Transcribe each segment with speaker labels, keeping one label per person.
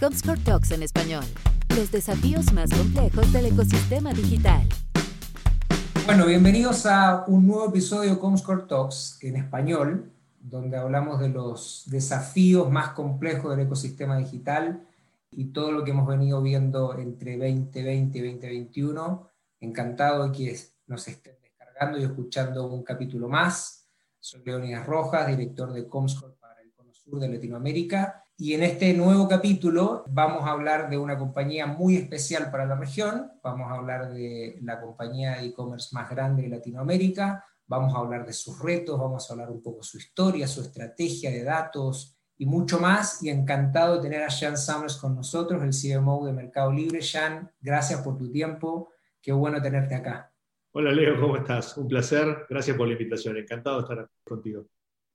Speaker 1: Comscore Talks en español. Los desafíos más complejos del ecosistema digital.
Speaker 2: Bueno, bienvenidos a un nuevo episodio de Comscore Talks en español, donde hablamos de los desafíos más complejos del ecosistema digital y todo lo que hemos venido viendo entre 2020 y 2021. Encantado de que nos estén descargando y escuchando un capítulo más. Soy Leonidas Rojas, director de Comscore para el Cono Sur de Latinoamérica. Y en este nuevo capítulo vamos a hablar de una compañía muy especial para la región. Vamos a hablar de la compañía de e-commerce más grande de Latinoamérica. Vamos a hablar de sus retos, vamos a hablar un poco su historia, su estrategia de datos, y mucho más. Y encantado de tener a Jan Summers con nosotros, el CMO de Mercado Libre. Jan, gracias por tu tiempo. Qué bueno tenerte acá.
Speaker 3: Hola Leo, ¿cómo estás? Un placer. Gracias por la invitación. Encantado de estar contigo.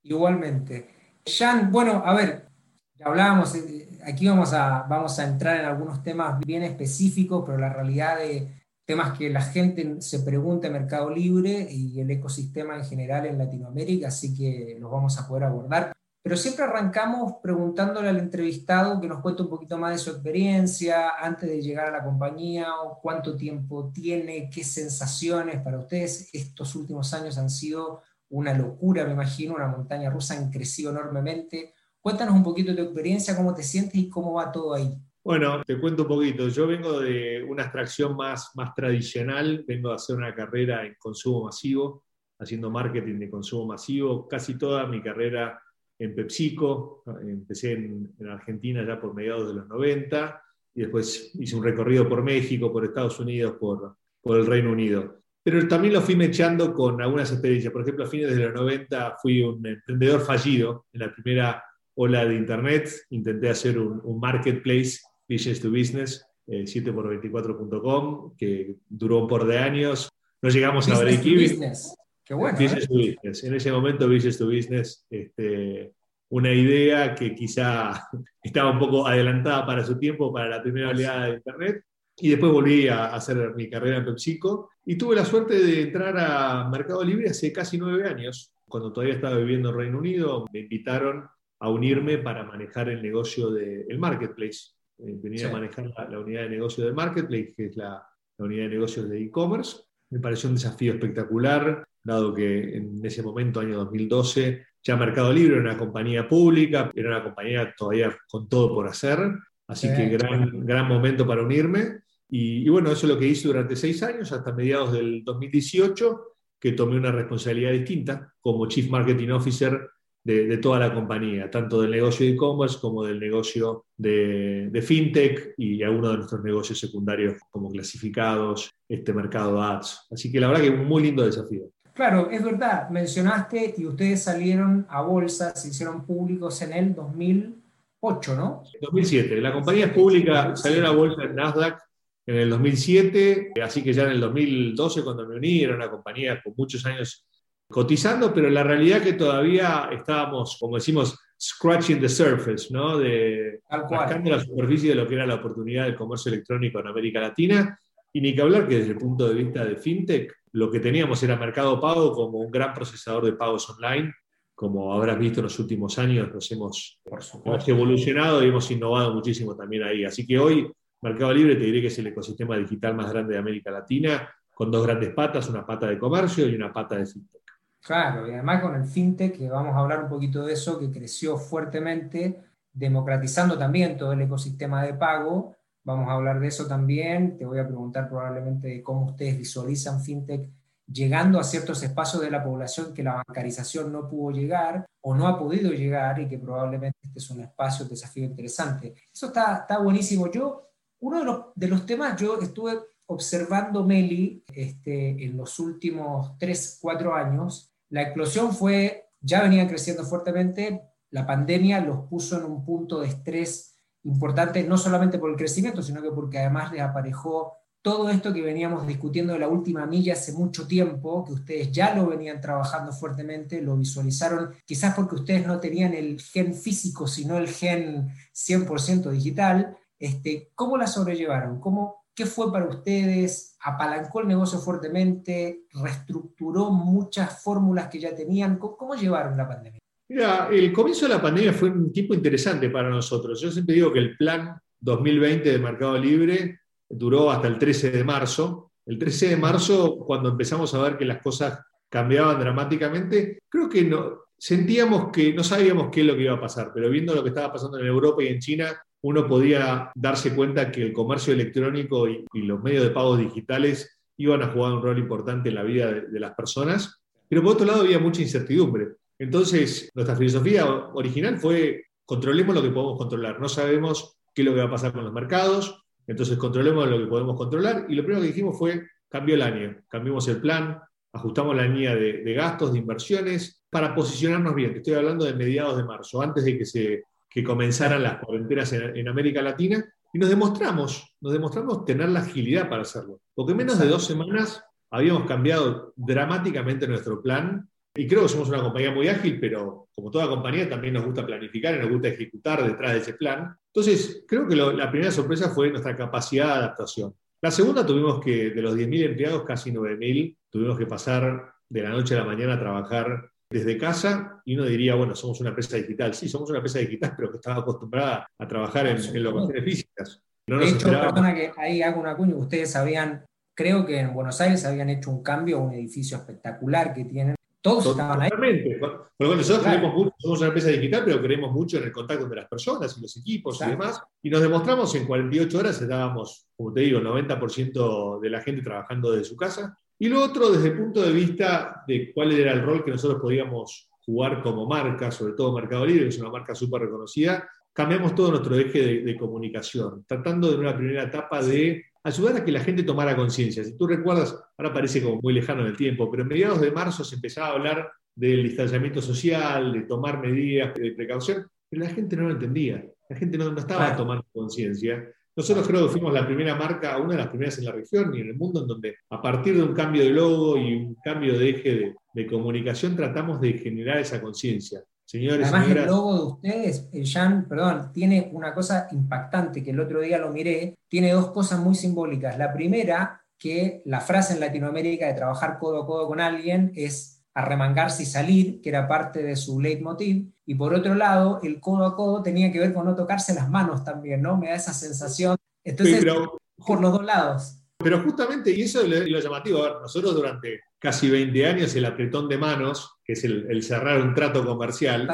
Speaker 2: Igualmente. Jan, bueno, a ver, hablábamos, eh, aquí vamos a, vamos a entrar en algunos temas bien específicos, pero la realidad de temas que la gente se pregunta en Mercado Libre y el ecosistema en general en Latinoamérica, así que los vamos a poder abordar pero siempre arrancamos preguntándole al entrevistado que nos cuente un poquito más de su experiencia antes de llegar a la compañía, o cuánto tiempo tiene, qué sensaciones para ustedes. Estos últimos años han sido una locura, me imagino, una montaña rusa, han crecido enormemente. Cuéntanos un poquito de tu experiencia, cómo te sientes y cómo va todo ahí.
Speaker 3: Bueno, te cuento un poquito. Yo vengo de una extracción más, más tradicional, vengo a hacer una carrera en consumo masivo, haciendo marketing de consumo masivo. Casi toda mi carrera en PepsiCo, empecé en, Argentina ya por mediados de los 90 y después hice un recorrido por México, por Estados Unidos, por, por el Reino Unido. Pero también lo fui mechando con algunas experiencias. Por ejemplo, a fines de los 90 fui un emprendedor fallido en la primera ola de Internet. Intenté hacer un, marketplace, business to business, 7x24.com, eh, que duró un par de años. No llegamos a break even.
Speaker 2: Qué bueno. Business
Speaker 3: ¿eh? to business. En ese momento, business to business, este, una idea que quizá estaba un poco adelantada para su tiempo, para la primera oleada de Internet. Y después volví a hacer mi carrera en PepsiCo y tuve la suerte de entrar a Mercado Libre hace casi nueve años. Cuando todavía estaba viviendo en Reino Unido, me invitaron a unirme para manejar el negocio del marketplace. Eh, venía a manejar la, unidad de negocio del marketplace, que es la, la unidad de negocios de e-commerce. Me pareció un desafío espectacular dado que en ese momento, año 2012, ya Mercado Libre era una compañía pública, era una compañía todavía con todo por hacer, así que gran, gran momento para unirme. Y, bueno, eso es lo que hice durante seis años, hasta mediados del 2018, que tomé una responsabilidad distinta como Chief Marketing Officer de, toda la compañía, tanto del negocio de e-commerce como del negocio de, de, fintech y algunos de nuestros negocios secundarios como clasificados, este mercado ads. Así que la verdad que un muy lindo desafío.
Speaker 2: Claro, es verdad, mencionaste y ustedes salieron a bolsa, se hicieron públicos en el 2008, ¿no?
Speaker 3: 2007. La compañía es pública, salió a bolsa en Nasdaq en el 2007, así que ya en el 2012 cuando me uní era una compañía con muchos años cotizando, pero la realidad es que todavía estábamos, como decimos, scratching the surface, ¿no? De rascando la superficie de lo que era la oportunidad del comercio electrónico en América Latina. Y ni que hablar que desde el punto de vista de fintech, lo que teníamos era Mercado Pago como un gran procesador de pagos online. Como habrás visto en los últimos años, nos hemos, hemos evolucionado y hemos innovado muchísimo también ahí. Así que hoy Mercado Libre te diré que es el ecosistema digital más grande de América Latina, con dos grandes patas, una pata de comercio y una pata de fintech.
Speaker 2: Claro, y además con el fintech, que vamos a hablar un poquito de eso, que creció fuertemente, democratizando también todo el ecosistema de pago Vamos a hablar de eso también. Te voy a preguntar probablemente de cómo ustedes visualizan FinTech llegando a ciertos espacios de la población que la bancarización no pudo llegar o no ha podido llegar y que probablemente este es un espacio, un desafío interesante. Eso está, está buenísimo. Yo, uno de los, de los temas, yo estuve observando Meli este, en los últimos 3, 4 años. La explosión fue, ya venía creciendo fuertemente, la pandemia los puso en un punto de estrés importante no solamente por el crecimiento, sino que porque además le aparejó todo esto que veníamos discutiendo de la última milla hace mucho tiempo, que ustedes ya lo venían trabajando fuertemente, lo visualizaron, quizás porque ustedes no tenían el gen físico, sino el gen 100% digital. Este, ¿Cómo la sobrellevaron? ¿Cómo, ¿Qué fue para ustedes? ¿Apalancó el negocio fuertemente? ¿Reestructuró muchas fórmulas que ya tenían? ¿Cómo, llevaron la pandemia?
Speaker 3: Mira, el comienzo de la pandemia fue un tiempo interesante para nosotros. Yo siempre digo que el plan 2020 de Mercado Libre duró hasta el 13 de marzo. El 13 de marzo, cuando empezamos a ver que las cosas cambiaban dramáticamente, creo que no, sentíamos que no sabíamos qué es lo que iba a pasar, pero viendo lo que estaba pasando en Europa y en China, uno podía darse cuenta que el comercio electrónico y, los medios de pagos digitales iban a jugar un rol importante en la vida de, las personas, pero por otro lado había mucha incertidumbre. Entonces, nuestra filosofía original fue controlemos lo que podemos controlar. No sabemos qué es lo que va a pasar con los mercados, entonces controlemos lo que podemos controlar. Y lo primero que dijimos fue, cambió el año, cambiamos el plan, ajustamos la línea de, gastos, de inversiones, para posicionarnos bien. Estoy hablando de mediados de marzo, antes de que, se, que comenzaran las cuarentenas en, América Latina, y nos demostramos, nos demostramos tener la agilidad para hacerlo. Porque en menos de dos semanas habíamos cambiado dramáticamente nuestro plan, y creo que somos una compañía muy ágil, pero como toda compañía también nos gusta planificar y nos gusta ejecutar detrás de ese plan. Entonces, creo que la primera sorpresa fue nuestra capacidad de adaptación. La segunda tuvimos que, de los 10.000 empleados, casi 9.000, tuvimos que pasar de la noche a la mañana a trabajar desde casa y uno diría, bueno, somos una empresa digital. Sí, somos una empresa digital, pero que estaba acostumbrada a trabajar en, en locaciones físicas.
Speaker 2: de hecho, perdona que ahí hago una cuña, ustedes habían, creo que en Buenos Aires habían hecho un cambio a un edificio espectacular que tienen todos estaban ahí.
Speaker 3: Bueno, nosotros creemos mucho, somos una empresa digital, pero creemos mucho en el contacto entre las personas y los equipos y demás. Y nos demostramos en 48 horas, estábamos, como te digo, 90% de la gente trabajando desde su casa. Y lo otro, desde el punto de vista de cuál era el rol que nosotros podíamos jugar como marca, sobre todo Mercado Libre, que es una marca súper reconocida, cambiamos todo nuestro eje de, comunicación, tratando de una primera etapa de ayudar a que la gente tomara conciencia. Si tú recuerdas, ahora parece como muy lejano en el tiempo, pero en mediados de marzo se empezaba a hablar del distanciamiento social, de tomar medidas de precaución, pero la gente no lo entendía, la gente no, estaba tomando conciencia. Nosotros creo que fuimos la primera marca, una de las primeras en la región y en el mundo, en donde a partir de un cambio de logo y un cambio de eje de comunicación tratamos de generar esa conciencia.
Speaker 2: Señores, Además, el logo de ustedes, el Jan, perdón, tiene una cosa impactante que el otro día lo miré, tiene dos cosas muy simbólicas. La primera, que la frase en Latinoamérica de trabajar codo a codo con alguien es arremangarse y salir, que era parte de su leitmotiv, y por otro lado, el codo a codo tenía que ver con no tocarse las manos también, ¿no? Me da esa sensación. Entonces, por los dos lados.
Speaker 3: Pero justamente, y eso es lo llamativo, a ver, nosotros durante casi 20 años el apretón de manos, que es el, cerrar un trato comercial,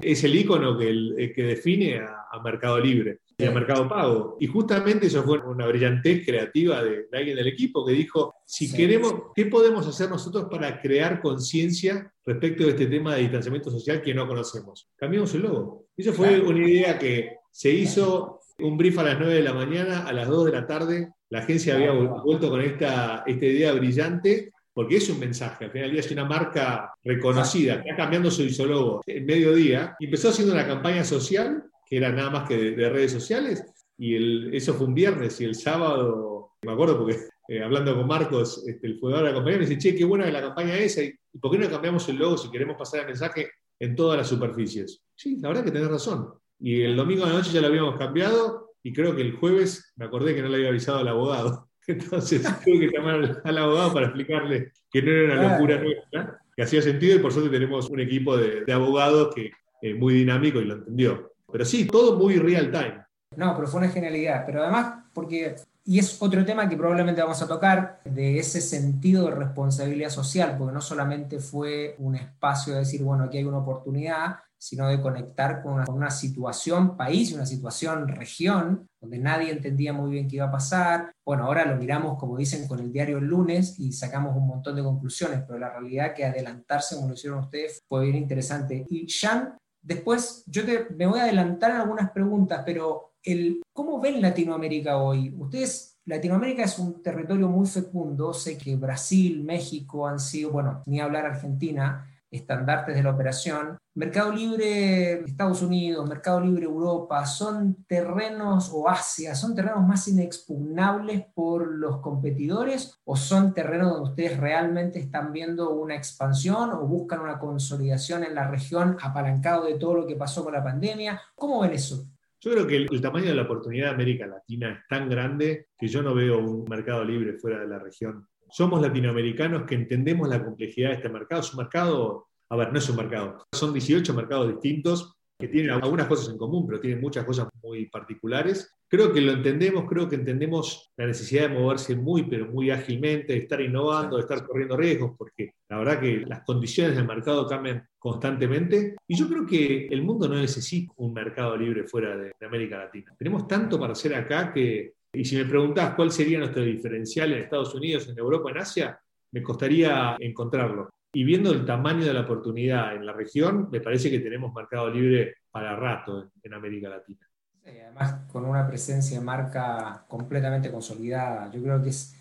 Speaker 3: es el icono que, que define a, Mercado Libre y a Mercado Pago. Y justamente eso fue una brillantez creativa de, alguien del equipo que dijo, si queremos, ¿qué podemos hacer nosotros para crear conciencia respecto de este tema de distanciamiento social que no conocemos? Cambiamos el logo. Eso fue una idea que se hizo un brief a las 9 de la mañana, a las 2 de la tarde, la agencia había vuelto con esta, esta idea brillante porque es un mensaje. Al final del día es una marca reconocida, que está cambiando su isólogo en mediodía, empezó haciendo una campaña social, que era nada más que de, redes sociales, y el, eso fue un viernes, y el sábado, me acuerdo porque eh, hablando con Marcos, este, el fundador de la compañía, me dice, che, qué buena la campaña esa, y ¿por qué no cambiamos el logo si queremos pasar el mensaje en todas las superficies? Sí, la verdad que tenés razón. Y el domingo de la noche ya lo habíamos cambiado, y creo que el jueves me acordé que no le había avisado al abogado. Entonces tuve que llamar al abogado para explicarle que no era una locura nuestra, que hacía sentido y por suerte tenemos un equipo de, abogados que es muy dinámico y lo entendió. Pero sí, todo muy real time.
Speaker 2: No, pero fue una genialidad. Pero además, porque, y es otro tema que probablemente vamos a tocar, de ese sentido de responsabilidad social, porque no solamente fue un espacio de decir, bueno, aquí hay una oportunidad, sino de conectar con una, situación país, una situación región, donde nadie entendía muy bien qué iba a pasar. Bueno, ahora lo miramos, como dicen, con el diario el lunes y sacamos un montón de conclusiones, pero la realidad que adelantarse, como lo hicieron ustedes, fue bien interesante. Y Jan, después yo me voy a adelantar algunas preguntas, pero el, ¿cómo ven Latinoamérica hoy? Ustedes Latinoamérica es un territorio muy fecundo, sé que Brasil, México han sido, bueno, ni hablar Argentina, estandartes de la operación. Mercado Libre Estados Unidos, Mercado Libre Europa, son terrenos, o Asia, son terrenos más inexpugnables por los competidores o son terrenos donde ustedes realmente están viendo una expansión o buscan una consolidación en la región apalancado de todo lo que pasó con la pandemia? ¿Cómo ven eso?
Speaker 3: Yo creo que el, tamaño de la oportunidad de América Latina es tan grande que yo no veo un mercado libre fuera de la región somos latinoamericanos que entendemos la complejidad de este mercado. Es un mercado a ver, no es un mercado, son 18 mercados distintos que tienen algunas cosas en común, pero tienen muchas cosas muy particulares. Creo que lo entendemos, creo que entendemos la necesidad de moverse muy, pero muy ágilmente, de estar innovando, de estar corriendo riesgos, porque la verdad que las condiciones del mercado cambian constantemente. Y yo creo que el mundo no necesita un mercado libre fuera de, América Latina. Tenemos tanto para hacer acá que, y si me preguntás cuál sería nuestro diferencial en Estados Unidos, en Europa, en Asia, me costaría encontrarlo. Y viendo el tamaño de la oportunidad en la región, me parece que tenemos mercado libre para rato en, América Latina.
Speaker 2: además, con una presencia de marca completamente consolidada. Yo creo que es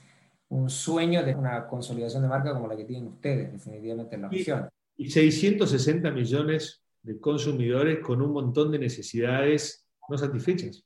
Speaker 2: un sueño de una consolidación de marca como la que tienen ustedes, definitivamente en la región.
Speaker 3: Y 660 millones de consumidores con un montón de necesidades no satisfechas,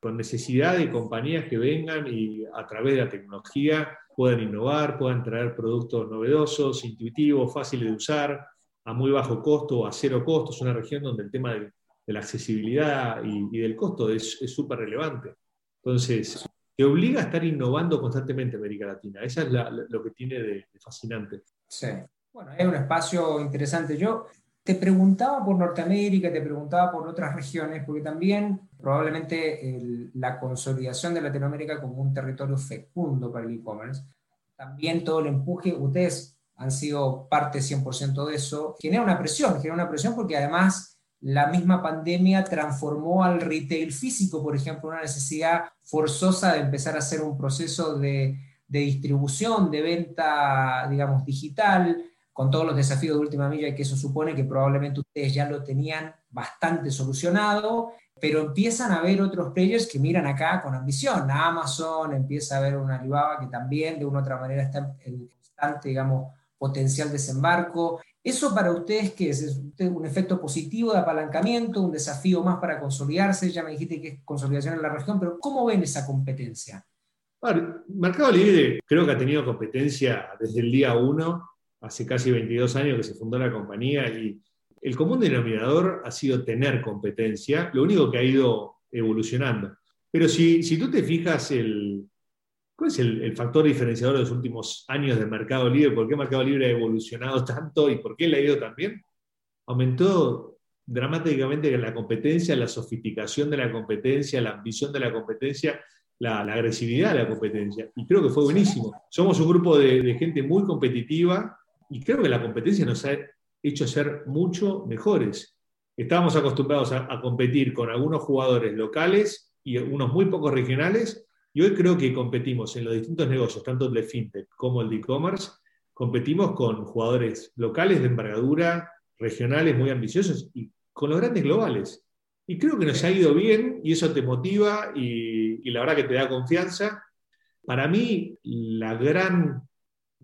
Speaker 3: con necesidad de compañías que vengan y a través de la tecnología puedan innovar, puedan traer productos novedosos, intuitivos, fáciles de usar, a muy bajo costo o a cero costo. Es una región donde el tema de, la accesibilidad y, del costo es súper relevante. Entonces, te obliga a estar innovando constantemente América Latina. Eso es lo que tiene de, fascinante.
Speaker 2: Sí. Bueno, es un espacio interesante. Yo te preguntaba por Norteamérica, te preguntaba por otras regiones, porque también probablemente la consolidación de Latinoamérica como un territorio fecundo para el e-commerce, también todo el empuje, ustedes han sido parte 100% de eso, genera una presión, genera una presión porque además la misma pandemia transformó al retail físico, por ejemplo, una necesidad forzosa de empezar a hacer un proceso de, de distribución, de venta, digamos, digital, con todos los desafíos de última milla y que eso supone que probablemente ustedes ya lo tenían bastante solucionado, pero empiezan a ver otros players que miran acá con ambición. Amazon empieza a ver una Alibaba que también de una u otra manera está en constante, digamos, potencial desembarco. ¿Eso para ustedes qué es? ¿Es un efecto positivo de apalancamiento, un desafío más para consolidarse? Ya me dijiste que es consolidación en la región, pero ¿cómo ven esa competencia?
Speaker 3: Mercado Libre creo que ha tenido competencia desde el día uno hace casi 22 años que se fundó la compañía y el común denominador ha sido tener competencia, lo único que ha ido evolucionando. Pero si, si tú te fijas, el, ¿cuál es el, factor diferenciador de los últimos años de Mercado Libre? ¿Por qué Mercado Libre ha evolucionado tanto y por qué le ha ido tan bien? Aumentó dramáticamente la competencia, la sofisticación de la competencia, la ambición de la competencia, la, agresividad de la competencia. Y creo que fue buenísimo. Somos un grupo de, de gente muy competitiva y creo que la competencia nos ha hecho ser mucho mejores. Estábamos acostumbrados a, competir con algunos jugadores locales y unos muy pocos regionales, y hoy creo que competimos en los distintos negocios, tanto el de fintech como el de e-commerce, competimos con jugadores locales de envergadura, regionales muy ambiciosos y con los grandes globales. Y creo que nos ha ido bien y eso te motiva y, y la verdad que te da confianza. Para mí, la gran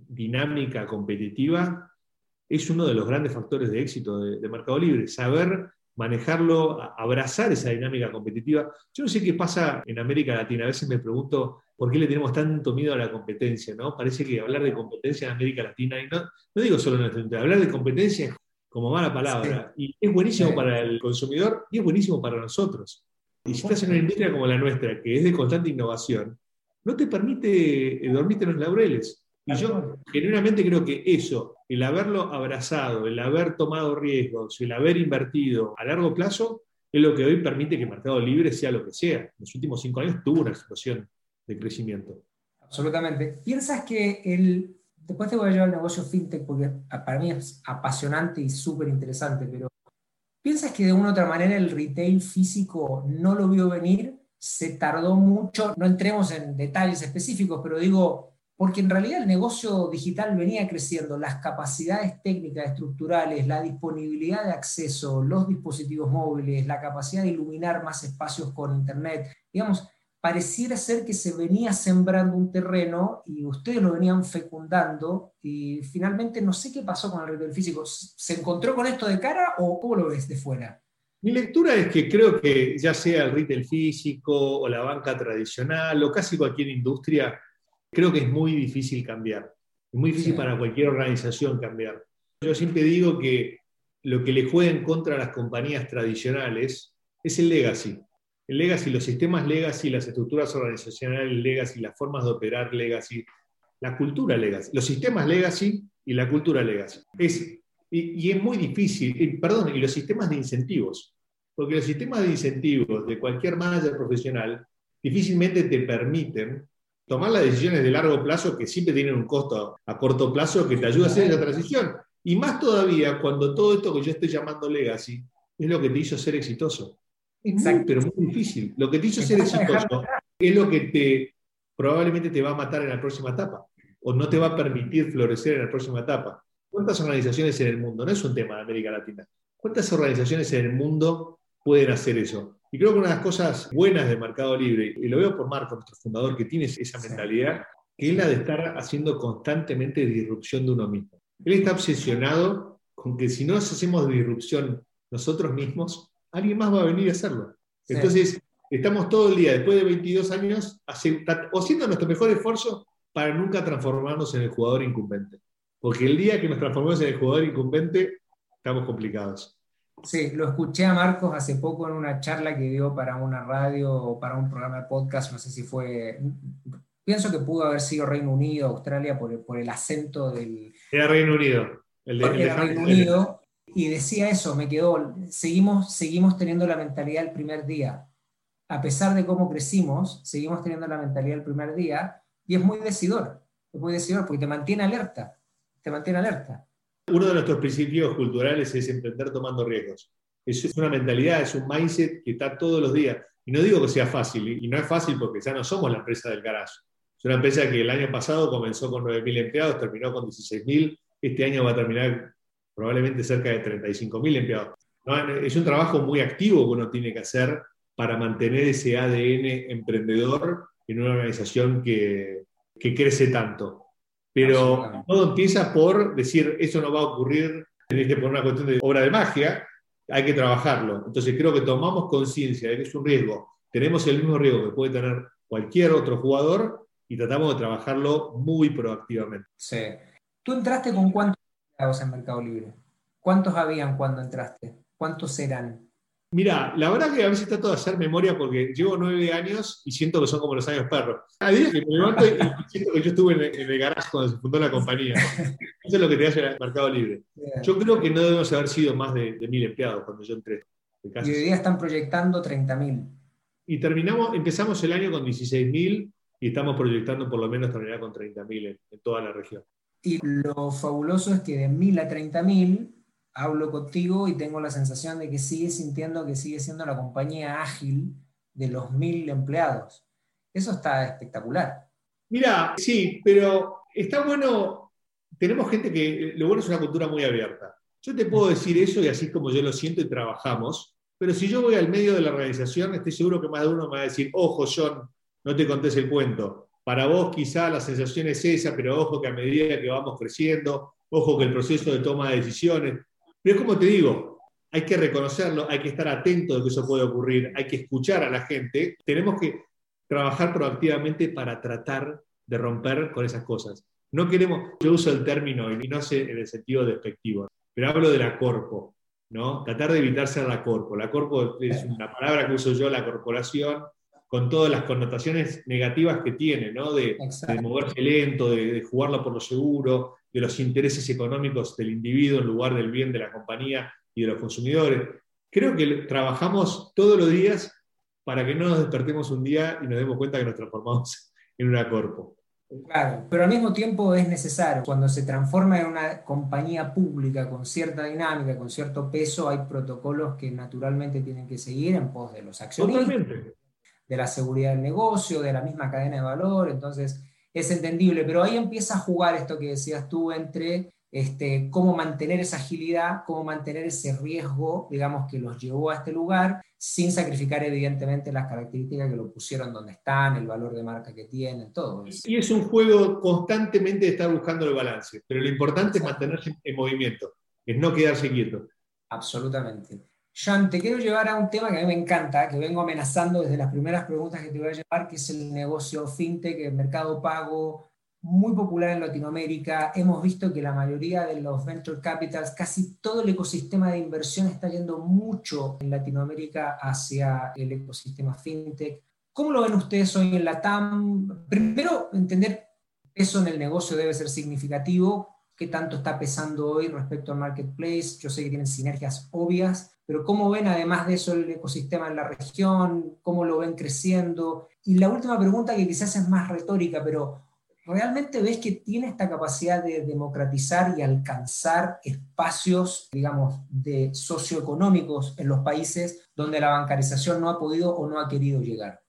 Speaker 3: dinámica competitiva es uno de los grandes factores de éxito de, Mercado Libre, saber manejarlo, abrazar esa dinámica competitiva. Yo no sé qué pasa en América Latina, a veces me pregunto por qué le tenemos tanto miedo a la competencia, ¿no? Parece que hablar de competencia en América Latina, y no, no digo solo en Argentina, hablar de competencia es como mala palabra, y es buenísimo para el consumidor y es buenísimo para nosotros. Y si estás en una industria como la nuestra, que es de constante innovación, no te permite dormirte en los laureles. Y yo genuinamente creo que eso, el haberlo abrazado, el haber tomado riesgos, el haber invertido a largo plazo, es lo que hoy permite que Mercado Libre sea lo que sea. En los últimos cinco años tuvo una explosión de crecimiento.
Speaker 2: Absolutamente. ¿Piensas que el... Después te voy a llevar al negocio fintech porque para mí es apasionante y súper interesante, pero ¿piensas que de una u otra manera el retail físico no lo vio venir? Se tardó mucho, no entremos en detalles específicos, pero digo, porque en realidad el negocio digital venía creciendo, las capacidades técnicas, estructurales, la disponibilidad de acceso, los dispositivos móviles, la capacidad de iluminar más espacios con Internet, digamos, pareciera ser que se venía sembrando un terreno y ustedes lo venían fecundando y finalmente no sé qué pasó con el retail físico. ¿Se encontró con esto de cara o cómo lo ves de fuera?
Speaker 3: Mi lectura es que creo que ya sea el retail físico o la banca tradicional o casi cualquier industria, creo que es muy difícil cambiar. Es muy difícil para cualquier organización cambiar. Yo siempre digo que lo que le juega en contra a las compañías tradicionales es el legacy. El legacy, los sistemas legacy, las estructuras organizacionales legacy, las formas de operar legacy, la cultura legacy, los sistemas legacy y la cultura legacy. Es, Y, es muy difícil, perdón, y los sistemas de incentivos, porque los sistemas de incentivos de cualquier manager profesional difícilmente te permiten tomar las decisiones de largo plazo que siempre tienen un costo a corto plazo que te ayuda a hacer esa transición. Y más todavía cuando todo esto que yo estoy llamando legacy es lo que te hizo ser exitoso. Exacto. pero muy difícil. Lo que te hizo ser exitoso es lo que te probablemente te va a matar en la próxima etapa o no te va a permitir florecer en la próxima etapa. ¿Cuántas organizaciones en el mundo? No es un tema de América Latina. ¿Cuántas organizaciones en el mundo pueden hacer eso? Y creo que una de las cosas buenas del Mercado Libre, y lo veo por Marco, nuestro fundador, que tiene esa mentalidad, que es la de estar haciendo constantemente disrupción de uno mismo. Él está obsesionado con que si no hacemos disrupción nosotros mismos, alguien más va a venir a hacerlo. Entonces, estamos todo el día, después de 22 años, haciendo nuestro mejor esfuerzo para nunca transformarnos en el jugador incumbente. Porque el día que nos transformemos en el jugador incumbente, estamos complicados.
Speaker 2: Sí, lo escuché a Marcos hace poco en una charla que dio para una radio o para un programa de podcast, no sé si fue, pienso que pudo haber sido Reino Unido, Australia, por el, por el acento del...
Speaker 3: Era Reino Unido.
Speaker 2: El de, era Reino Unido, y decía eso, me quedó, seguimos, seguimos teniendo la mentalidad del primer día. A pesar de cómo crecimos, seguimos teniendo la mentalidad del primer día, y es muy decidor, es muy decidor porque te mantiene alerta, te mantiene alerta.
Speaker 3: Uno de nuestros principios culturales es emprender tomando riesgos. Es una mentalidad, es un mindset que está todos los días. Y no digo que sea fácil, y no es fácil porque ya no somos la empresa del garage. Es una empresa que el año pasado comenzó con 9.000 empleados, terminó con 16.000, este año va a terminar probablemente cerca de 35.000 empleados. Es un trabajo muy activo que uno tiene que hacer para mantener ese ADN emprendedor en una organización que, que crece tanto. Pero todo empieza por decir, eso no va a ocurrir, tenés que poner una cuestión de obra de magia, hay que trabajarlo. Entonces creo que tomamos conciencia de que es un riesgo, tenemos el mismo riesgo que puede tener cualquier otro jugador y tratamos de trabajarlo muy proactivamente.
Speaker 2: Sí. ¿Tú entraste con cuántos empleados en Mercado Libre? ¿Cuántos habían cuando entraste? ¿Cuántos serán?
Speaker 3: Mira, la verdad que a veces trato de hacer memoria porque llevo nueve años y siento que son como los años perros. A día que me levanto y siento que yo estuve en el, garaje cuando se fundó la compañía. Eso es lo que te hace el mercado libre. Yo creo que no debemos haber sido más de, mil empleados cuando yo entré.
Speaker 2: Y hoy día están proyectando 30.000.
Speaker 3: Y terminamos, empezamos el año con 16.000 y estamos proyectando por lo menos terminar con 30.000 en, en toda la región.
Speaker 2: Y lo fabuloso es que de 1.000 a 30.000 hablo contigo y tengo la sensación de que sigue sintiendo que sigue siendo la compañía ágil de los mil empleados. Eso está espectacular.
Speaker 3: Mira, sí, pero está bueno, tenemos gente que, lo bueno es una cultura muy abierta. Yo te puedo decir eso y así como yo lo siento y trabajamos, pero si yo voy al medio de la organización, estoy seguro que más de uno me va a decir, ojo John, no te contés el cuento. Para vos quizá la sensación es esa, pero ojo que a medida que vamos creciendo, ojo que el proceso de toma de decisiones, pero es como te digo, hay que reconocerlo, hay que estar atento de que eso puede ocurrir, hay que escuchar a la gente. Tenemos que trabajar proactivamente para tratar de romper con esas cosas. No queremos, yo uso el término y no sé en el sentido despectivo, pero hablo de la corpo, ¿no? Tratar de evitar ser la corpo. La corpo es una palabra que uso yo, la corporación, con todas las connotaciones negativas que tiene, ¿no? De, moverse lento, de, de, jugarlo por lo seguro, de los intereses económicos del individuo en lugar del bien de la compañía y de los consumidores. Creo que trabajamos todos los días para que no nos despertemos un día y nos demos cuenta que nos transformamos en una corpo.
Speaker 2: Claro, pero al mismo tiempo es necesario. Cuando se transforma en una compañía pública con cierta dinámica, con cierto peso, hay protocolos que naturalmente tienen que seguir en pos de los accionistas, de la seguridad del negocio, de la misma cadena de valor. Entonces, es entendible, pero ahí empieza a jugar esto que decías tú entre este, cómo mantener esa agilidad, cómo mantener ese riesgo, digamos, que los llevó a este lugar, sin sacrificar evidentemente las características que lo pusieron donde están, el valor de marca que tienen, todo
Speaker 3: eso. Y es un juego constantemente de estar buscando el balance, pero lo importante es mantenerse en movimiento, es no quedarse quieto.
Speaker 2: Absolutamente. Jean, te quiero llevar a un tema que a mí me encanta, que vengo amenazando desde las primeras preguntas que te voy a llevar, que es el negocio fintech, el mercado pago, muy popular en Latinoamérica. Hemos visto que la mayoría de los venture capitals, casi todo el ecosistema de inversión está yendo mucho en Latinoamérica hacia el ecosistema fintech. ¿Cómo lo ven ustedes hoy en la TAM? Primero, entender eso en el negocio debe ser significativo qué tanto está pesando hoy respecto al marketplace. Yo sé que tienen sinergias obvias, pero ¿cómo ven además de eso el ecosistema en la región? ¿Cómo lo ven creciendo? Y la última pregunta que quizás es más retórica, pero ¿realmente ves que tiene esta capacidad de democratizar y alcanzar espacios, digamos, de socioeconómicos en los países donde la bancarización no ha podido o no ha querido llegar?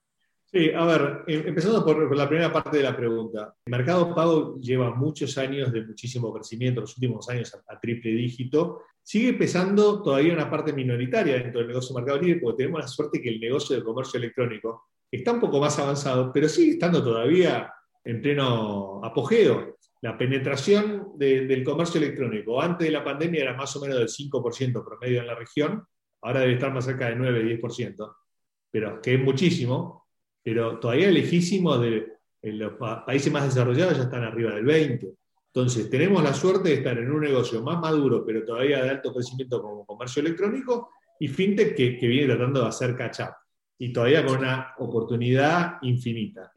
Speaker 3: A ver, em, empezando por, la primera parte de la pregunta. El mercado pago lleva muchos años de muchísimo crecimiento, los últimos años a, triple dígito. Sigue pesando todavía una parte minoritaria dentro del negocio de mercado libre, porque tenemos la suerte que el negocio de comercio electrónico está un poco más avanzado, pero sigue estando todavía en pleno apogeo. La penetración del comercio electrónico antes de la pandemia era más o menos del 5% promedio en la región, ahora debe estar más cerca de 9-10%, pero que es muchísimo pero todavía lejísimos de los países más desarrollados ya están arriba del 20. Entonces, tenemos la suerte de estar en un negocio más maduro, pero todavía de alto crecimiento como comercio electrónico, y fintech que, que viene tratando de hacer catch-up, y todavía con una oportunidad infinita.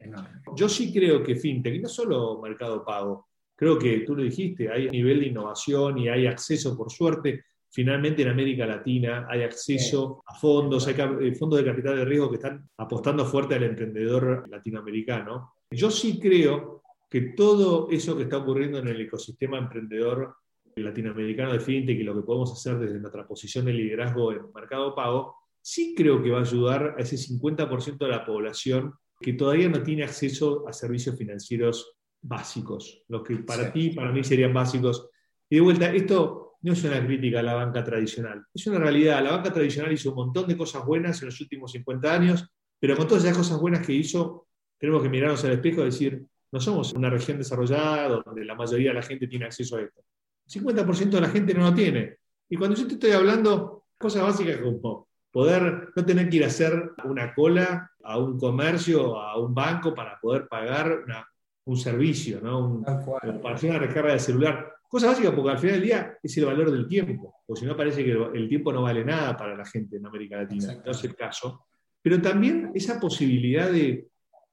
Speaker 3: Yo sí creo que fintech, y no solo mercado pago, creo que tú lo dijiste, hay nivel de innovación y hay acceso, por suerte, Finalmente en América Latina hay acceso a fondos, hay eh, fondos de capital de riesgo que están apostando fuerte al emprendedor latinoamericano. Yo sí creo que todo eso que está ocurriendo en el ecosistema emprendedor latinoamericano de fintech y lo que podemos hacer desde nuestra posición de liderazgo en mercado pago, sí creo que va a ayudar a ese 50% de la población que todavía no tiene acceso a servicios financieros básicos, los que para ti, para mí serían básicos. Y de vuelta, esto no es una crítica a la banca tradicional, es una realidad. La banca tradicional hizo un montón de cosas buenas en los últimos 50 años, pero con todas esas cosas buenas que hizo, tenemos que mirarnos al espejo y decir, no somos una región desarrollada donde la mayoría de la gente tiene acceso a esto. 50% de la gente no lo tiene. Y cuando yo te estoy hablando, cosas básicas como poder no tener que ir a hacer una cola a un comercio, a un banco para poder pagar un servicio, ¿no? Un, para hacer una recarga de celular. Cosa básica, porque al final del día es el valor del tiempo, o si no parece que el tiempo no vale nada para la gente en América Latina, no es el caso. Pero también esa posibilidad de,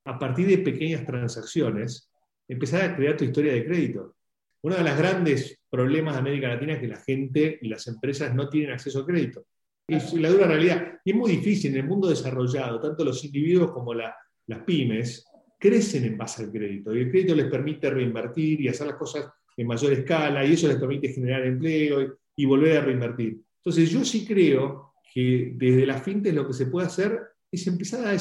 Speaker 3: a partir de pequeñas transacciones, empezar a crear tu historia de crédito. Uno de los grandes problemas de América Latina es que la gente y las empresas no tienen acceso a crédito. Es la dura realidad. Y es muy difícil en el mundo desarrollado, tanto los individuos como las pymes crecen en base al crédito. Y el crédito les permite reinvertir y hacer las cosas en mayor escala y eso les permite generar empleo y, volver a reinvertir. Entonces yo sí creo que desde la fintech lo que se puede hacer es empezar a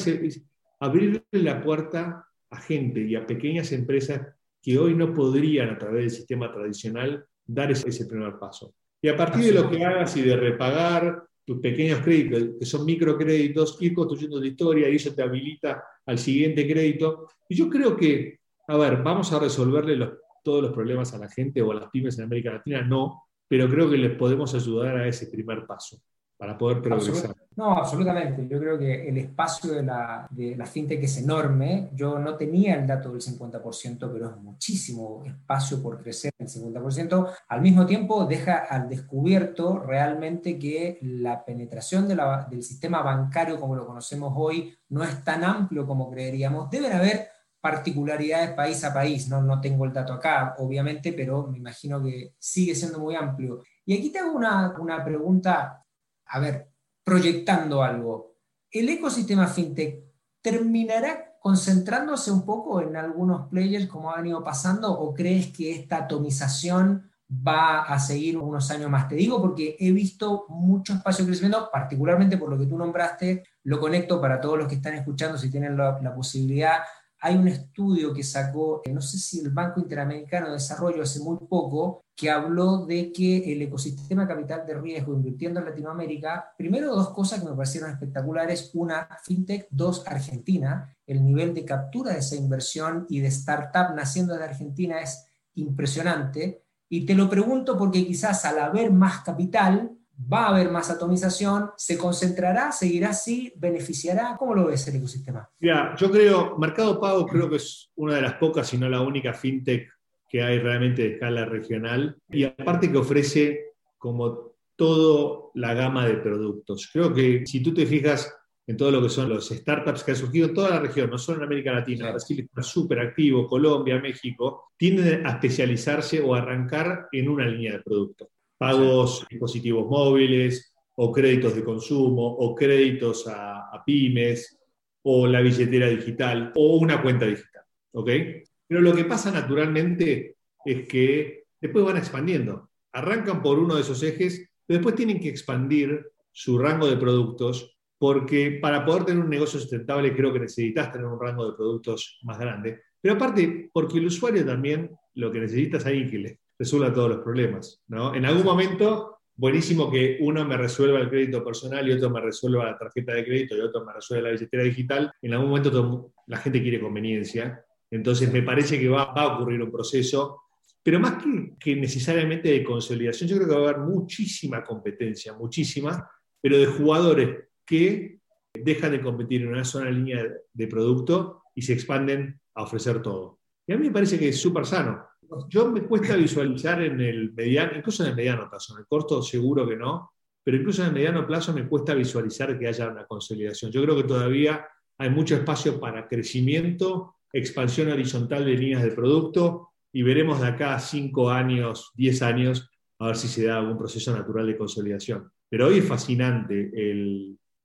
Speaker 3: abrirle la puerta a gente y a pequeñas empresas que hoy no podrían a través del sistema tradicional dar ese, ese primer paso. Y a partir de lo que hagas y de repagar tus pequeños créditos, que son microcréditos, ir construyendo tu historia y eso te habilita al siguiente crédito. Y yo creo que, a ver, vamos a resolverle los todos los problemas a la gente o a las pymes en América Latina, no, pero creo que les podemos ayudar a ese primer paso para poder progresar.
Speaker 2: no, absolutamente. Yo creo que el espacio de la, de la fintech es enorme. Yo no tenía el dato del 50%, pero es muchísimo espacio por crecer el 50%. Al mismo tiempo, deja al descubierto realmente que la penetración de la, del sistema bancario como lo conocemos hoy no es tan amplio como creeríamos. Deben haber particularidades país a país. No, no tengo el dato acá, obviamente, pero me imagino que sigue siendo muy amplio. Y aquí te hago una, una pregunta, a ver, proyectando algo. ¿El ecosistema fintech terminará concentrándose un poco en algunos players como ha venido pasando o crees que esta atomización va a seguir unos años más? Te digo porque he visto mucho espacio de crecimiento, particularmente por lo que tú nombraste, lo conecto para todos los que están escuchando, si tienen la, la posibilidad hay un estudio que sacó, no sé si el Banco Interamericano de Desarrollo hace muy poco, que habló de que el ecosistema capital de riesgo invirtiendo en Latinoamérica, primero dos cosas que me parecieron espectaculares, una, FinTech, dos, Argentina, el nivel de captura de esa inversión y de startup naciendo de Argentina es impresionante. Y te lo pregunto porque quizás al haber más capital, va a haber más atomización, se concentrará, seguirá así, beneficiará. ¿Cómo lo ves el ecosistema?
Speaker 3: Ya, yo creo, Mercado Pago creo que es una de las pocas, si no la única fintech que hay realmente de escala regional y aparte que ofrece como toda la gama de productos. Creo que si tú te fijas, en todo lo que son los startups que han surgido en toda la región, no solo en América Latina, Brasil está súper activo, Colombia, México, tienden a especializarse o arrancar en una línea de producto. Pagos dispositivos móviles, o créditos de consumo, o créditos a, a pymes, o la billetera digital, o una cuenta digital. ¿ok? Pero lo que pasa naturalmente es que después van expandiendo. Arrancan por uno de esos ejes, pero después tienen que expandir su rango de productos, porque para poder tener un negocio sustentable creo que necesitas tener un rango de productos más grande. Pero aparte, porque el usuario también lo que necesita es alguien que le resuelva todos los problemas. ¿no? En algún momento, buenísimo que uno me resuelva el crédito personal y otro me resuelva la tarjeta de crédito y otro me resuelva la billetera digital. En algún momento la gente quiere conveniencia entonces me parece que va, a ocurrir un proceso, pero más que, necesariamente de consolidación, yo creo que va a haber muchísima competencia, muchísima, pero de jugadores que dejan de competir en una sola línea de producto y se expanden a ofrecer todo. Y a mí me parece que es súper sano. Yo me cuesta visualizar en el mediano, incluso en el mediano plazo, en el corto seguro que no, pero incluso en el mediano plazo me cuesta visualizar que haya una consolidación. Yo creo que todavía hay mucho espacio para crecimiento expansión horizontal de líneas de producto y veremos de acá a 5 años, 10 años, a ver si se da algún proceso natural de consolidación. Pero hoy es fascinante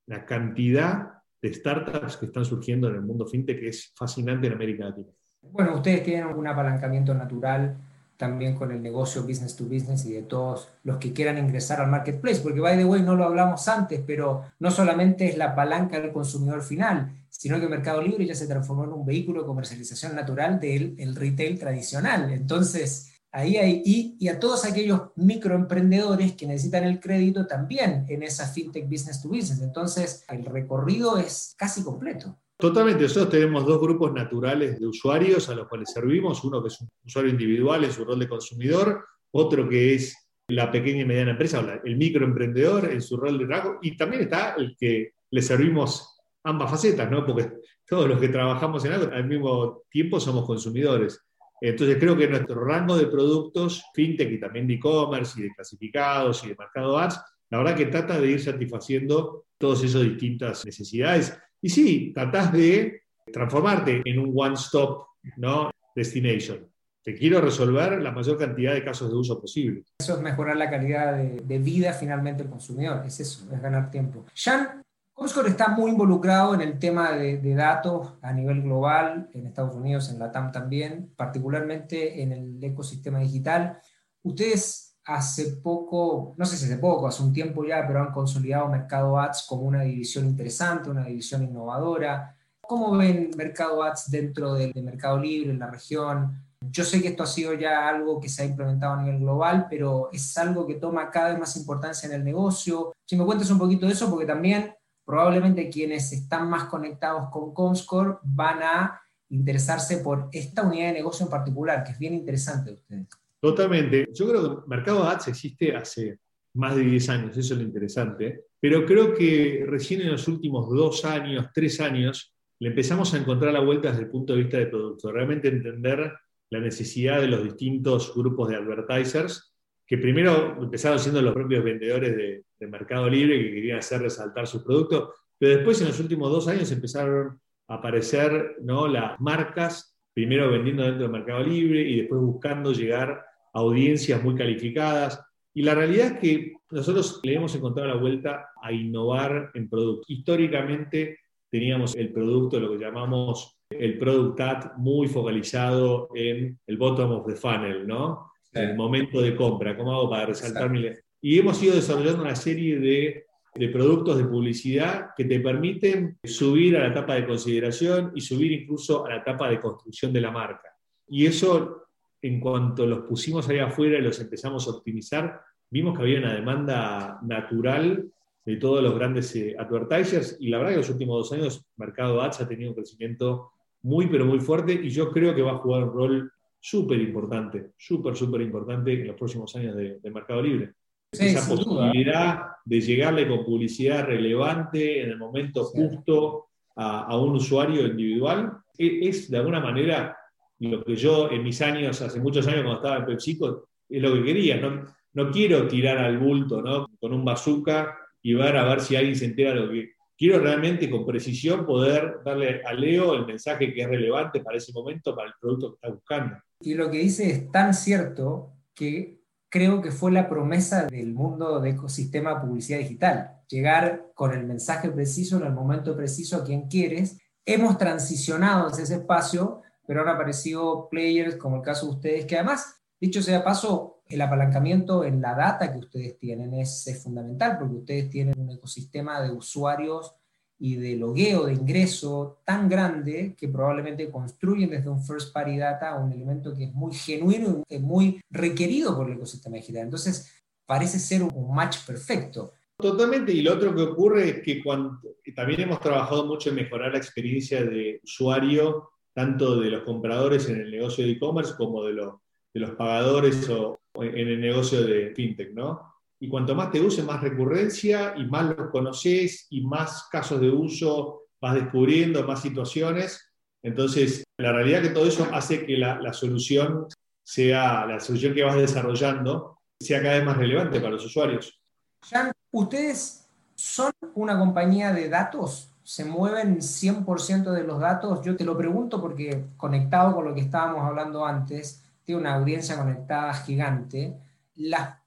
Speaker 3: la cantidad de startups que están surgiendo en el mundo fintech, que es fascinante en América Latina.
Speaker 2: Bueno, ustedes tienen un apalancamiento natural también con el negocio business to business y de todos los que quieran ingresar al marketplace, porque by the way no lo hablamos antes, pero no solamente es la palanca del consumidor final, sino que Mercado Libre ya se transformó en un vehículo de comercialización natural del el retail tradicional. Entonces, ahí hay, y, y, a todos aquellos microemprendedores que necesitan el crédito también en esa fintech business to business. Entonces, el recorrido es casi completo.
Speaker 3: Totalmente, nosotros tenemos dos grupos naturales de usuarios a los cuales servimos, uno que es un usuario individual en su rol de consumidor, otro que es la pequeña y mediana empresa, el microemprendedor en su rol de rango, y también está el que le servimos ambas facetas, ¿no? porque todos los que trabajamos en algo al mismo tiempo somos consumidores. Entonces creo que nuestro rango de productos, fintech y también de e-commerce y de clasificados y de mercado ads, la verdad que trata de ir satisfaciendo todas esas distintas necesidades y sí, tratás de transformarte en un one-stop ¿no? destination. Te quiero resolver la mayor cantidad de casos de uso posible.
Speaker 2: Eso es mejorar la calidad de, vida finalmente del consumidor. Es eso, es ganar tiempo. Jan, Comscore está muy involucrado en el tema de, de, datos a nivel global, en Estados Unidos, en la TAM también, particularmente en el ecosistema digital. Ustedes hace poco, no sé si hace poco, hace un tiempo ya, pero han consolidado Mercado Ads como una división interesante, una división innovadora. ¿Cómo ven Mercado Ads dentro del de Mercado Libre, en la región? Yo sé que esto ha sido ya algo que se ha implementado a nivel global, pero es algo que toma cada vez más importancia en el negocio. Si me cuentas un poquito de eso, porque también probablemente quienes están más conectados con Comscore van a interesarse por esta unidad de negocio en particular, que es bien interesante de ustedes.
Speaker 3: Totalmente. Yo creo que mercado ads existe hace más de 10 años, eso es lo interesante, pero creo que recién en los últimos dos años, tres años, le empezamos a encontrar la vuelta desde el punto de vista de producto, realmente entender la necesidad de los distintos grupos de advertisers, que primero empezaron siendo los propios vendedores de, Mercado Libre que querían hacer resaltar sus productos, pero después en los últimos dos años empezaron a aparecer ¿no? las marcas, primero vendiendo dentro del Mercado Libre y después buscando llegar audiencias muy calificadas. Y la realidad es que nosotros le hemos encontrado la vuelta a innovar en producto. Históricamente teníamos el producto, lo que llamamos el product ad, muy focalizado en el bottom of the funnel, ¿no? En el momento de compra. ¿Cómo hago para resaltar mi... Y hemos ido desarrollando una serie de, de productos de publicidad que te permiten subir a la etapa de consideración y subir incluso a la etapa de construcción de la marca. Y eso en cuanto los pusimos ahí afuera y los empezamos a optimizar, vimos que había una demanda natural de todos los grandes eh, advertisers y la verdad que en los últimos dos años Mercado Ads ha tenido un crecimiento muy pero muy fuerte y yo creo que va a jugar un rol súper importante, súper, súper importante en los próximos años de, Mercado Libre. Esa posibilidad de llegarle con publicidad relevante en el momento justo a, a, un usuario individual e, es de alguna manera lo que yo en mis años, hace muchos años cuando estaba en PepsiCo, es lo que quería. No, no quiero tirar al bulto ¿no? con un bazooka y ver a ver si alguien se entera lo que, quiero realmente con precisión poder darle a Leo el mensaje que es relevante para ese momento, para el producto que está buscando.
Speaker 2: Y lo que dice es tan cierto que creo que fue la promesa del mundo de ecosistema publicidad digital, llegar con el mensaje preciso en el momento preciso a quien quieres. Hemos transicionado hacia ese espacio, pero han aparecido players como el caso de ustedes, que además, dicho sea paso, el apalancamiento en la data que ustedes tienen es, es fundamental, porque ustedes tienen un ecosistema de usuarios y de logueo, de ingreso tan grande que probablemente construyen desde un first party data un elemento que es muy genuino y muy requerido por el ecosistema digital. Entonces, parece ser un match perfecto.
Speaker 3: Totalmente, y lo otro que ocurre es que cuando, también hemos trabajado mucho en mejorar la experiencia de usuario, tanto de los compradores en el negocio de e-commerce como de, los, de los pagadores o en el negocio de fintech, ¿no? y cuanto más te use, más recurrencia y más los conoces y más casos de uso vas descubriendo, más situaciones. Entonces, la realidad es que todo eso hace que la, solución sea, la solución que vas desarrollando, sea cada vez más relevante para los usuarios.
Speaker 2: Jan, ¿ustedes son una compañía de datos? ¿Se mueven 100% de los datos? Yo te lo pregunto porque conectado con lo que estábamos hablando antes, tiene una audiencia conectada gigante. Las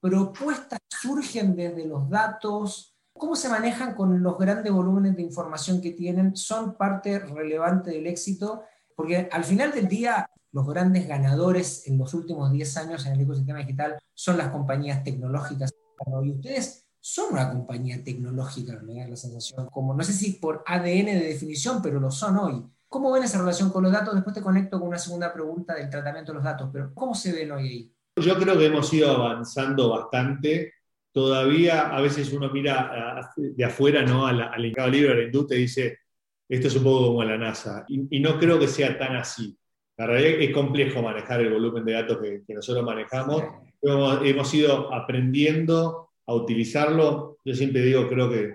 Speaker 2: propuestas surgen desde los datos, cómo se manejan con los grandes volúmenes de información que tienen, son parte relevante del éxito, porque al final del día los grandes ganadores en los últimos 10 años en el ecosistema digital son las compañías tecnológicas. Y ustedes son una compañía tecnológica, me da la sensación, como no sé si por ADN de definición, pero lo son hoy. ¿Cómo ven esa relación con los datos? Después te conecto con una segunda pregunta del tratamiento de los datos, pero ¿cómo se ven hoy ahí?
Speaker 3: Yo creo que hemos ido avanzando bastante. Todavía a veces uno mira de afuera ¿no? al, al mercado libre, a la industria y dice, esto es un poco como la NASA. Y, no creo que sea tan así. La realidad es que es complejo manejar el volumen de datos que, nosotros manejamos. Hemos, ido aprendiendo a utilizarlo. Yo siempre digo, creo que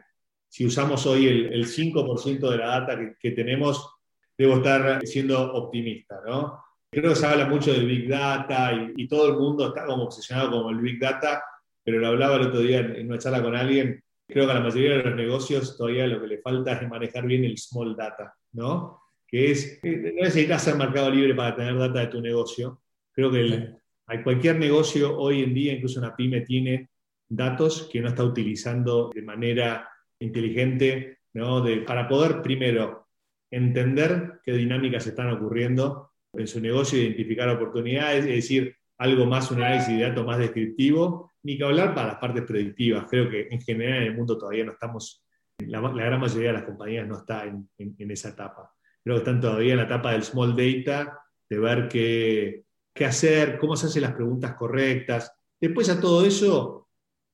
Speaker 3: si usamos hoy el, 5% de la data que, que, tenemos, debo estar siendo optimista, ¿no? Creo que se habla mucho del Big Data y, todo el mundo está como obsesionado con el Big Data, pero lo hablaba el otro día en, una charla con alguien. Creo que a la mayoría de los negocios todavía lo que le falta es manejar bien el small data, ¿no? Que es, no necesitas ser mercado libre para tener data de tu negocio. Creo que hay cualquier negocio hoy en día, incluso una pyme, tiene datos que no está utilizando de manera inteligente, ¿no? De, para poder primero entender qué dinámicas están ocurriendo en su negocio, identificar oportunidades, es decir, algo más, un análisis de datos más descriptivo, ni que hablar para las partes predictivas. Creo que en general en el mundo todavía no estamos, la, gran mayoría de las compañías no está en, esa etapa. Creo que están todavía en la etapa del small data, de ver qué, qué hacer, cómo se hacen las preguntas correctas. Después a todo eso,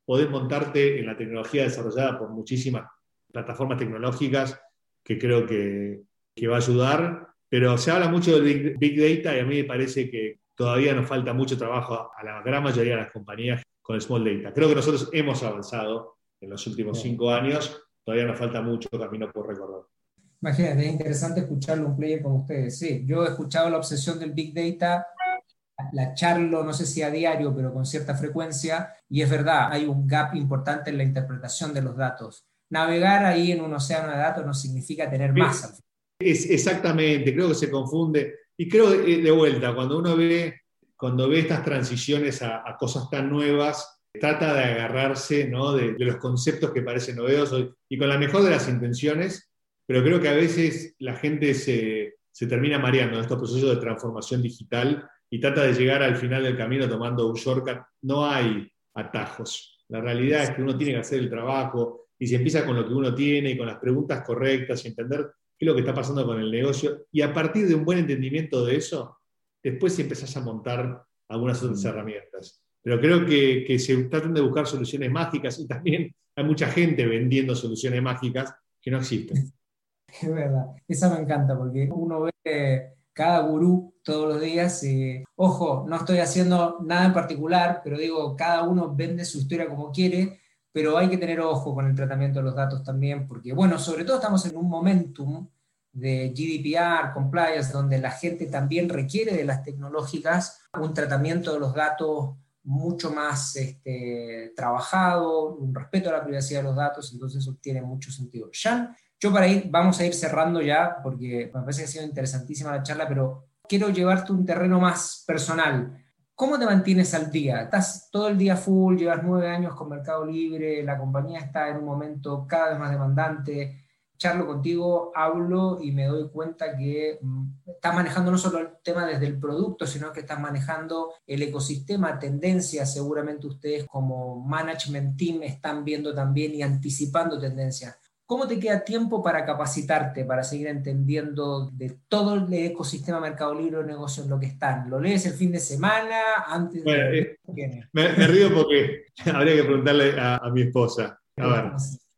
Speaker 3: podés montarte en la tecnología desarrollada por muchísimas plataformas tecnológicas que creo que, que va a ayudar pero se habla mucho del big, Data y a mí me parece que todavía nos falta mucho trabajo a la gran mayoría de las compañías con el Small Data. Creo que nosotros hemos avanzado en los últimos cinco años, todavía nos falta mucho camino por recorrer.
Speaker 2: Imagínate, es interesante escucharlo un player como ustedes. Sí, yo he escuchado la obsesión del Big Data, la charlo, no sé si a diario, pero con cierta frecuencia, y es verdad, hay un gap importante en la interpretación de los datos. Navegar ahí en un océano de datos no significa tener más.
Speaker 3: Es, exactamente, creo que se confunde. Y creo eh, de, vuelta, cuando uno ve, cuando ve estas transiciones a, cosas tan nuevas, trata de agarrarse ¿no? de, los conceptos que parecen novedosos y con la mejor de las intenciones, pero creo que a veces la gente se, se termina mareando en estos procesos de transformación digital y trata de llegar al final del camino tomando un shortcut. No hay atajos. La realidad es que uno tiene que hacer el trabajo y se empieza con lo que uno tiene y con las preguntas correctas y entender qué es lo que está pasando con el negocio, y a partir de un buen entendimiento de eso, después empezás a montar algunas otras herramientas. Pero creo que, que se tratan de buscar soluciones mágicas y también hay mucha gente vendiendo soluciones mágicas que no existen.
Speaker 2: Es verdad, esa me encanta porque uno ve cada gurú todos los días y, ojo, no estoy haciendo nada en particular, pero digo, cada uno vende su historia como quiere pero hay que tener ojo con el tratamiento de los datos también, porque, bueno, sobre todo estamos en un momentum de GDPR, compliance, donde la gente también requiere de las tecnológicas un tratamiento de los datos mucho más este, trabajado, un respeto a la privacidad de los datos, entonces eso tiene mucho sentido. Jan, yo para ir, vamos a ir cerrando ya, porque me parece que ha sido interesantísima la charla, pero quiero llevarte un terreno más personal. ¿Cómo te mantienes al día? ¿Estás todo el día full? ¿Llevas nueve años con Mercado Libre? ¿La compañía está en un momento cada vez más demandante? charlo contigo, hablo y me doy cuenta que mm, estás manejando no solo el tema desde el producto, sino que estás manejando el ecosistema, tendencias, seguramente ustedes como management team están viendo también y anticipando tendencias. ¿Cómo te queda tiempo para capacitarte, para seguir entendiendo de todo el ecosistema Mercado Libre de negocios en lo que están? ¿Lo lees el fin de semana? Antes
Speaker 3: de... Eh, me, río porque habría que preguntarle a, a mi esposa. A ver,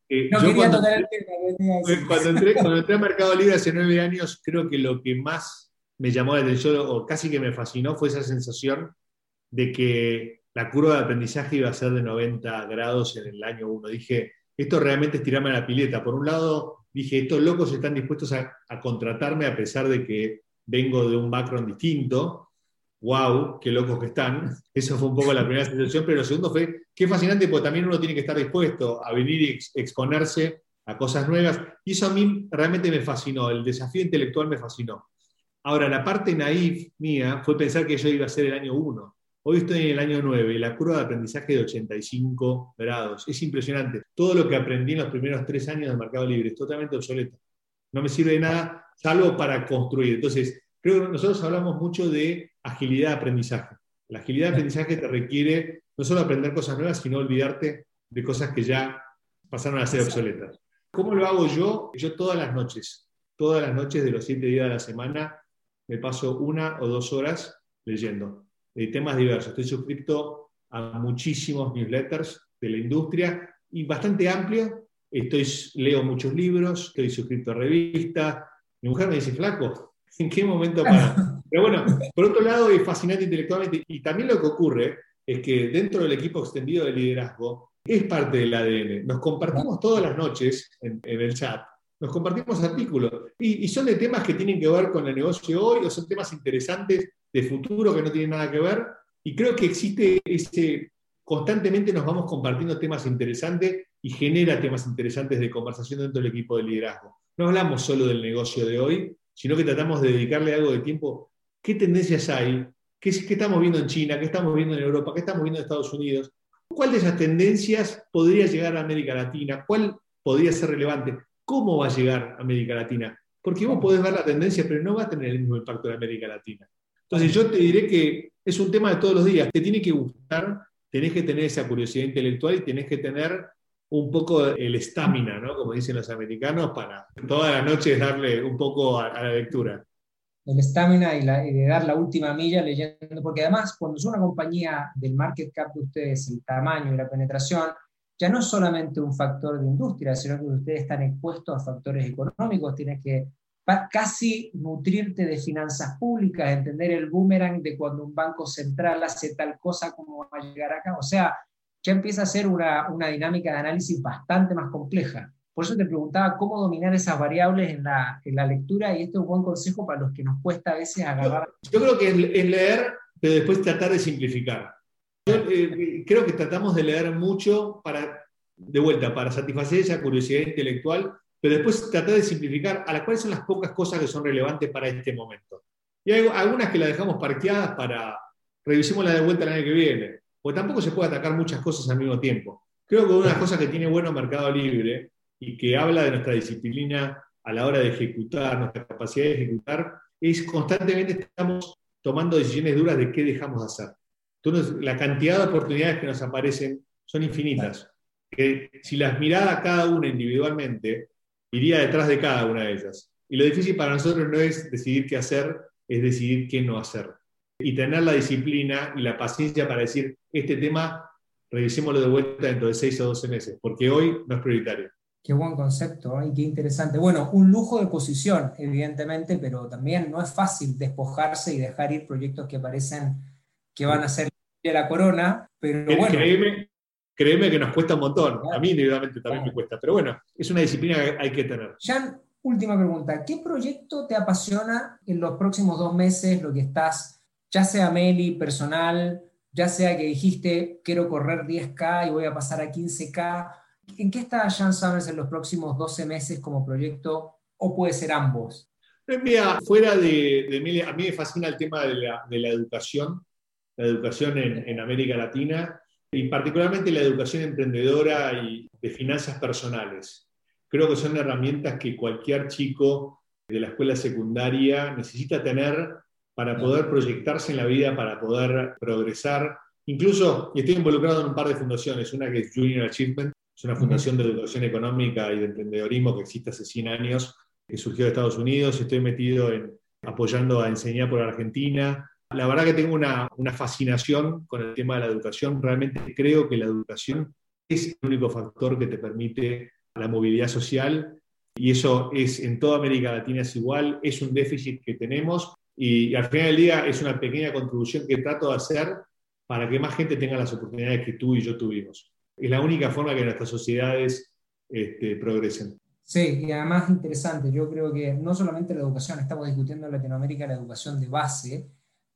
Speaker 3: eh, no quería cuando, tocar el tema. Cuando entré, cuando entré a Mercado Libre hace nueve años, creo que lo que más me llamó la atención o casi que me fascinó fue esa sensación de que la curva de aprendizaje iba a ser de 90 grados en el año 1. Dije, esto realmente es tirarme a la pileta. Por un lado, dije, estos locos están dispuestos a, a contratarme a pesar de que vengo de un background distinto wow, qué locos que están. Eso fue un poco la primera sensación, pero lo segundo fue, qué fascinante, porque también uno tiene que estar dispuesto a venir y exponerse a cosas nuevas. Y eso a mí realmente me fascinó, el desafío intelectual me fascinó. Ahora, la parte naif mía fue pensar que yo iba a ser el año 1. Hoy estoy en el año 9 y la curva de aprendizaje de 85 grados. Es impresionante. Todo lo que aprendí en los primeros tres años de Mercado Libre es totalmente obsoleto. No me sirve de nada, salvo para construir. Entonces, creo que nosotros hablamos mucho de agilidad de aprendizaje. La agilidad de aprendizaje te requiere no solo aprender cosas nuevas, sino olvidarte de cosas que ya pasaron a ser obsoletas. ¿Cómo lo hago yo? Yo todas las noches, todas las noches de los siete días de la semana, me paso una o dos horas leyendo de temas diversos. Estoy suscrito a muchísimos newsletters de la industria y bastante amplio. Estoy, leo muchos libros, estoy suscrito a revistas. Mi mujer me dice, flaco, ¿en qué momento para? Pero bueno, por otro lado es fascinante intelectualmente y también lo que ocurre es que dentro del equipo extendido de liderazgo es parte del ADN. Nos compartimos todas las noches en, el chat, nos compartimos artículos y, son de temas que tienen que ver con el negocio hoy o son temas interesantes de futuro que no tienen nada que ver. Y creo que existe ese, constantemente nos vamos compartiendo temas interesantes y genera temas interesantes de conversación dentro del equipo de liderazgo. No hablamos solo del negocio de hoy, sino que tratamos de dedicarle algo de tiempo qué tendencias hay, qué, estamos viendo en China, qué estamos viendo en Europa, qué estamos viendo en Estados Unidos. ¿Cuál de esas tendencias podría llegar a América Latina? ¿Cuál podría ser relevante? ¿Cómo va a llegar a América Latina? Porque vos podés ver la tendencia, pero no va a tener el mismo impacto en América Latina. Entonces yo te diré que es un tema de todos los días. Te tiene que gustar, tenés que tener esa curiosidad intelectual y tenés que tener un poco el estamina, ¿no? Como dicen los americanos, para todas las noches darle un poco a la lectura
Speaker 2: el estamina y, de dar la última milla leyendo, porque además cuando es una compañía del market cap de ustedes, el tamaño y la penetración, ya no es solamente un factor de industria, sino que ustedes están expuestos a factores económicos, tienes que casi nutrirte de finanzas públicas, entender el boomerang de cuando un banco central hace tal cosa, cómo va a llegar acá. O sea, ya empieza a ser una, una dinámica de análisis bastante más compleja. Por eso te preguntaba cómo dominar esas variables en la, en la lectura y este es un buen consejo para los que nos cuesta a veces agarrar.
Speaker 3: Yo, creo que es leer, pero después tratar de simplificar. Yo eh, creo que tratamos de leer mucho para, de vuelta, para satisfacer esa curiosidad intelectual, pero después tratar de simplificar a las cuales son las pocas cosas que son relevantes para este momento. Y hay algunas que las dejamos parqueadas para revisémosla de vuelta el año que viene, porque tampoco se puede atacar muchas cosas al mismo tiempo. Creo que una cosas que tiene bueno Mercado Libre y que habla de nuestra disciplina a la hora de ejecutar, nuestra capacidad de ejecutar, es constantemente estamos tomando decisiones duras de qué dejamos de hacer. Entonces, la cantidad de oportunidades que nos aparecen son infinitas. Que si las mirara cada una individualmente, iría detrás de cada una de ellas. Y lo difícil para nosotros no es decidir qué hacer, es decidir qué no hacer. Y tener la disciplina y la paciencia para decir, este tema, revisémoslo de vuelta dentro de 6 o 12 meses, porque hoy no es prioritario.
Speaker 2: Qué buen concepto ¿eh? y qué interesante. Bueno, un lujo de posición, evidentemente, pero también no es fácil despojarse y dejar ir proyectos que parecen que van a ser de la corona, pero bueno.
Speaker 3: Créeme que nos cuesta un montón. A mí individualmente también me cuesta, pero bueno, es una disciplina que hay que tener.
Speaker 2: Jan, última pregunta. ¿Qué proyecto te apasiona en los próximos dos meses, lo que estás, ya sea Meli, personal, ya sea que dijiste, quiero correr 10K y voy a pasar a 15K, ¿en qué está Jan Summers en los próximos 12 meses como proyecto? ¿O puede ser ambos?
Speaker 3: Eh, mira, fuera de, Emilia, a mí me fascina el tema de la, educación, la educación en, en, América Latina y particularmente la educación emprendedora y de finanzas personales. Creo que son herramientas que cualquier chico de la escuela secundaria necesita tener para poder proyectarse en la vida, para poder progresar. Incluso estoy involucrado en un par de fundaciones, una que es Junior Achievement, es una fundación de educación económica y de emprendedorismo que existe hace 100 años, que surgió de Estados Unidos. Estoy metido en apoyando a enseñar por Argentina. La verdad que tengo una, una fascinación con el tema de la educación. Realmente creo que la educación es el único factor que te permite la movilidad social y eso es en toda América Latina es igual, es un déficit que tenemos y, al final del día es una pequeña contribución que trato de hacer para que más gente tenga las oportunidades que tú y yo tuvimos. Es la única forma que nuestras sociedades este, progresen.
Speaker 2: Sí, y además interesante, yo creo que no solamente la educación, estamos discutiendo en Latinoamérica la educación de base,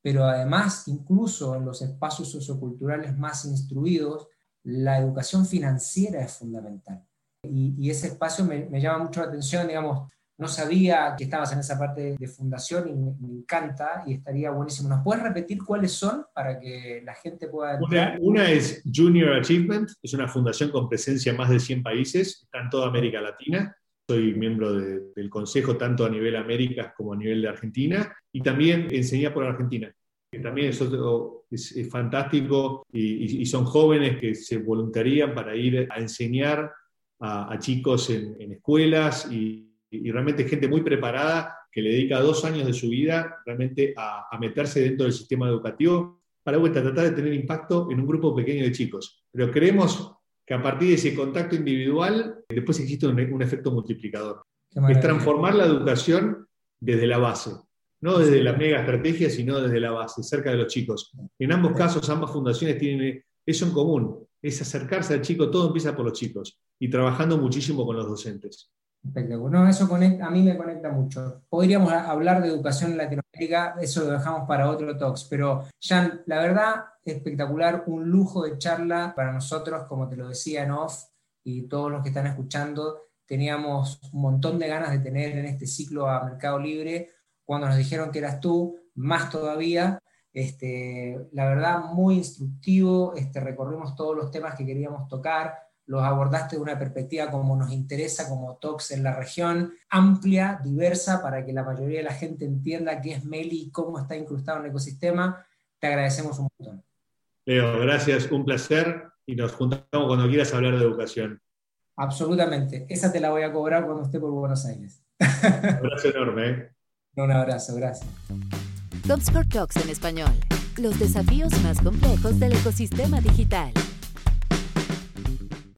Speaker 2: pero además incluso en los espacios socioculturales más instruidos, la educación financiera es fundamental. Y, ese espacio me, llama mucho la atención, digamos, no sabía que estabas en esa parte de fundación y me, encanta y estaría buenísimo. ¿Nos puedes repetir cuáles son para que la gente pueda...
Speaker 3: Una, una, es Junior Achievement, es una fundación con presencia en más de 100 países, está en toda América Latina. Soy miembro del consejo tanto a nivel Américas como a nivel de Argentina y también enseñé por Argentina que también es, es, fantástico y, son jóvenes que se voluntarían para ir a enseñar a, chicos en, escuelas y, realmente gente muy preparada que le dedica dos años de su vida realmente a, meterse dentro del sistema educativo para tratar de tener impacto en un grupo pequeño de chicos. Pero creemos que a partir de ese contacto individual después existe un, efecto multiplicador. Es transformar la educación desde la base, no desde la mega estrategia, sino desde la base, cerca de los chicos. En ambos casos, ambas fundaciones tienen eso en común, es acercarse al chico, todo empieza por los chicos y trabajando muchísimo con los docentes.
Speaker 2: Espectacular. No, eso a mí me conecta mucho. Podríamos hablar de educación en Eso lo dejamos para otro talks, pero Jan, la verdad, espectacular, un lujo de charla para nosotros, como te lo decía en off, y todos los que están escuchando, teníamos un montón de ganas de tener en este ciclo a Mercado Libre, cuando nos dijeron que eras tú, más todavía, este, la verdad, muy instructivo, este, recorrimos todos los temas que queríamos tocar, los abordaste de una perspectiva como nos interesa, como TOX en la región, amplia, diversa, para que la mayoría de la gente entienda qué es Meli y cómo está incrustado en el ecosistema. Te agradecemos un montón.
Speaker 3: Leo, gracias, un placer y nos juntamos cuando quieras hablar de educación.
Speaker 2: Absolutamente, esa te la voy a cobrar cuando esté por Buenos Aires.
Speaker 3: Un abrazo enorme. ¿eh?
Speaker 2: Un abrazo, gracias.
Speaker 1: Comscore Talks en español. Los desafíos más complejos del ecosistema digital.